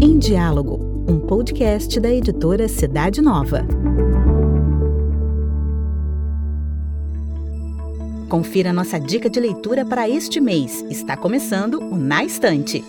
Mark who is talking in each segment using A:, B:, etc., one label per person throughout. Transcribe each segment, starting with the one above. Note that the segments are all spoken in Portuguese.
A: Em Diálogo, um podcast da editora Cidade Nova. Confira nossa dica de leitura para este mês. Está começando o Na Estante.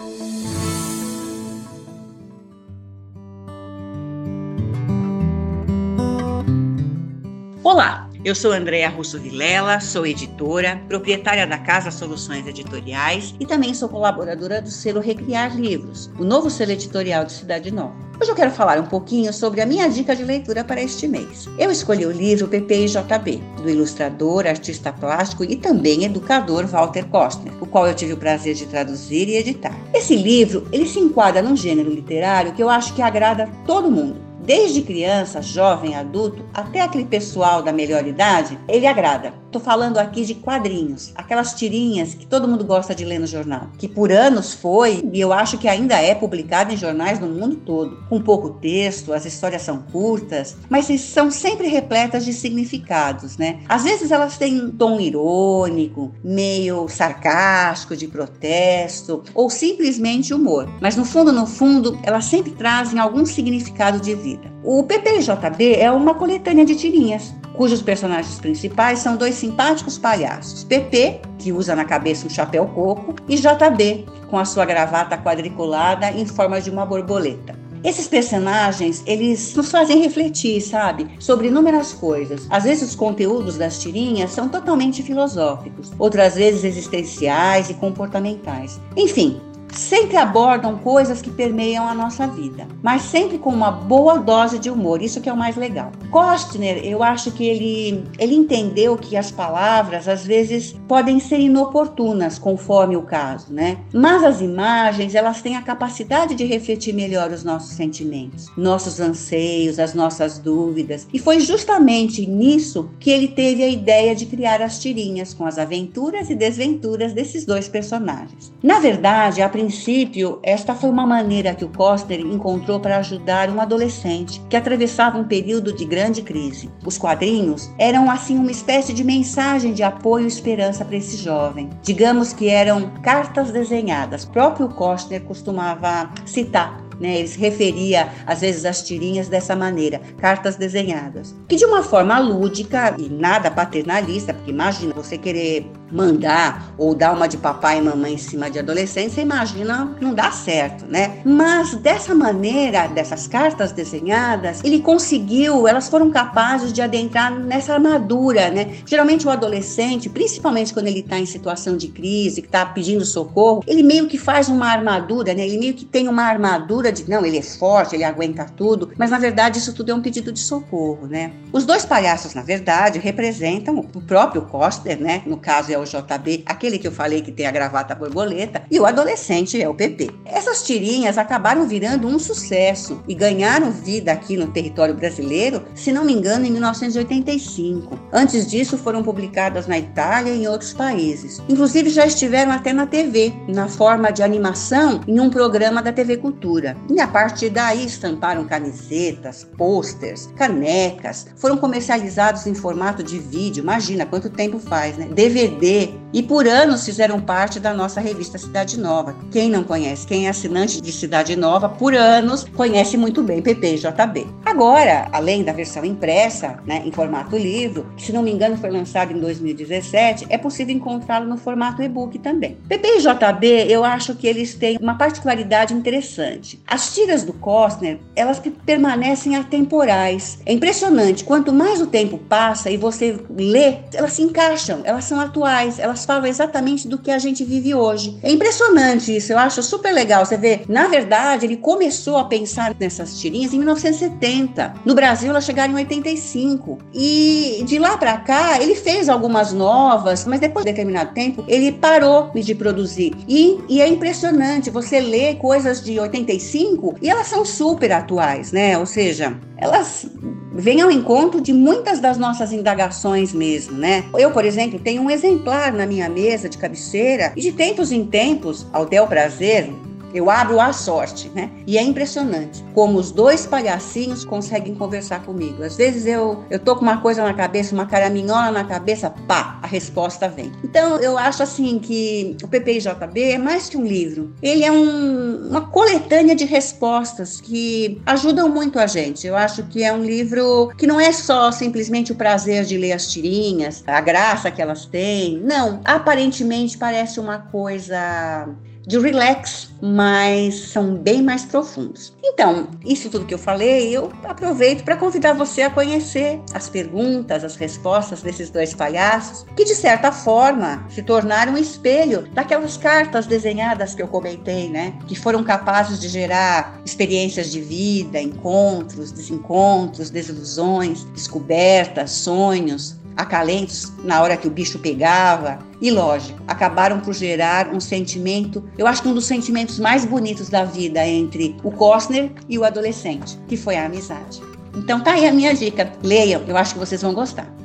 B: Olá, eu sou Andréa Russo Vilela, sou editora, proprietária da Casa Soluções Editoriais e também sou colaboradora do selo Recriar Livros, o novo selo editorial de Cidade Nova. Hoje eu quero falar um pouquinho sobre a minha dica de leitura para este mês. Eu escolhi o livro PPIJB, do ilustrador, artista plástico e também educador Walter Kostner, o qual eu tive o prazer de traduzir e editar. Esse livro, ele se enquadra num gênero literário que eu acho que agrada todo mundo desde criança, jovem, adulto, até aquele pessoal da melhor idade, ele agrada. Estou falando aqui de quadrinhos, aquelas tirinhas que todo mundo gosta de ler no jornal, que por anos foi e eu acho que ainda é publicado em jornais no mundo todo, com pouco texto, as histórias são curtas, mas são sempre repletas de significados, né? Às vezes elas têm um tom irônico, meio sarcástico, de protesto ou simplesmente humor, mas no fundo, no fundo, elas sempre trazem algum significado de vida. O PPJB é uma coletânea de tirinhas cujos personagens principais são dois simpáticos palhaços, PP, que usa na cabeça um chapéu coco, e JB, com a sua gravata quadriculada em forma de uma borboleta. Esses personagens, eles nos fazem refletir, sabe, sobre inúmeras coisas. Às vezes os conteúdos das tirinhas são totalmente filosóficos, outras vezes existenciais e comportamentais. Enfim, sempre abordam coisas que permeiam a nossa vida, mas sempre com uma boa dose de humor, isso que é o mais legal. Kostner, eu acho que ele, ele entendeu que as palavras às vezes podem ser inoportunas, conforme o caso, né? Mas as imagens, elas têm a capacidade de refletir melhor os nossos sentimentos, nossos anseios, as nossas dúvidas, e foi justamente nisso que ele teve a ideia de criar as tirinhas com as aventuras e desventuras desses dois personagens. Na verdade, a princípio, esta foi uma maneira que o Costner encontrou para ajudar um adolescente que atravessava um período de grande crise. Os quadrinhos eram assim uma espécie de mensagem de apoio e esperança para esse jovem. Digamos que eram cartas desenhadas. O próprio Costner costumava citar né? Ele se referia às vezes às tirinhas dessa maneira, cartas desenhadas, que de uma forma lúdica e nada paternalista, porque imagina você querer mandar ou dar uma de papai e mamãe em cima de adolescente, você imagina não dá certo, né? Mas dessa maneira, dessas cartas desenhadas, ele conseguiu, elas foram capazes de adentrar nessa armadura, né? Geralmente o adolescente, principalmente quando ele está em situação de crise, que está pedindo socorro, ele meio que faz uma armadura, né? Ele meio que tem uma armadura de não, ele é forte, ele aguenta tudo, mas na verdade isso tudo é um pedido de socorro, né? Os dois palhaços, na verdade, representam o próprio Coster, né? No caso é o JB, aquele que eu falei que tem a gravata borboleta, e o adolescente é o PP. Essas tirinhas acabaram virando um sucesso e ganharam vida aqui no território brasileiro, se não me engano, em 1985. Antes disso, foram publicadas na Itália e em outros países. Inclusive já estiveram até na TV, na forma de animação, em um programa da TV Cultura. E a partir daí estamparam camisetas, posters, canecas, foram comercializados em formato de vídeo, imagina quanto tempo faz, né? DVD, e por anos fizeram parte da nossa revista Cidade Nova. Quem não conhece, quem é assinante de Cidade Nova, por anos conhece muito bem PP e JB. Agora, além da versão impressa, né, em formato livro, que se não me engano foi lançado em 2017, é possível encontrá-lo no formato e-book também. PP e JB, eu acho que eles têm uma particularidade interessante. As tiras do Costner, elas permanecem atemporais. É impressionante, quanto mais o tempo passa e você lê, elas se encaixam, elas são atuais, elas falam exatamente do que a gente vive hoje. É impressionante isso, eu acho super legal. Você vê, na verdade, ele começou a pensar nessas tirinhas em 1970. No Brasil, elas chegaram em 85. E de lá para cá, ele fez algumas novas, mas depois de determinado tempo, ele parou de produzir. E, e é impressionante, você lê coisas de 85 e elas são super atuais, né? Ou seja, elas vêm ao encontro de muitas das nossas indagações mesmo, né? Eu, por exemplo, tenho um exemplar na minha mesa de cabeceira e de tempos em tempos, ao del prazer, Eu abro a sorte, né? E é impressionante como os dois palhacinhos conseguem conversar comigo. Às vezes eu, eu tô com uma coisa na cabeça, uma caraminhola na cabeça, pá, a resposta vem. Então eu acho assim que o PPJB é mais que um livro. Ele é um, uma coletânea de respostas que ajudam muito a gente. Eu acho que é um livro que não é só simplesmente o prazer de ler as tirinhas, a graça que elas têm. Não, aparentemente parece uma coisa de relax, mas são bem mais profundos. Então, isso tudo que eu falei, eu aproveito para convidar você a conhecer as perguntas, as respostas desses dois palhaços, que de certa forma se tornaram um espelho daquelas cartas desenhadas que eu comentei, né? Que foram capazes de gerar experiências de vida, encontros, desencontros, desilusões, descobertas, sonhos, acalentos na hora que o bicho pegava. E lógico, acabaram por gerar um sentimento, eu acho que um dos sentimentos mais bonitos da vida entre o Costner e o adolescente, que foi a amizade. Então tá aí a minha dica. Leiam, eu acho que vocês vão gostar.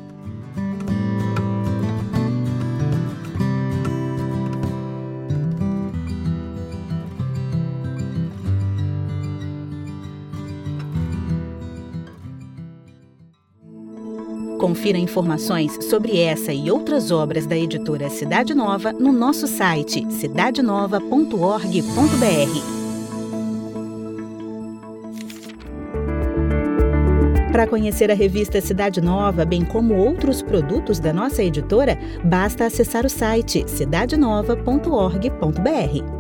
A: Confira informações sobre essa e outras obras da editora Cidade Nova no nosso site cidadenova.org.br. Para conhecer a revista Cidade Nova, bem como outros produtos da nossa editora, basta acessar o site cidadenova.org.br.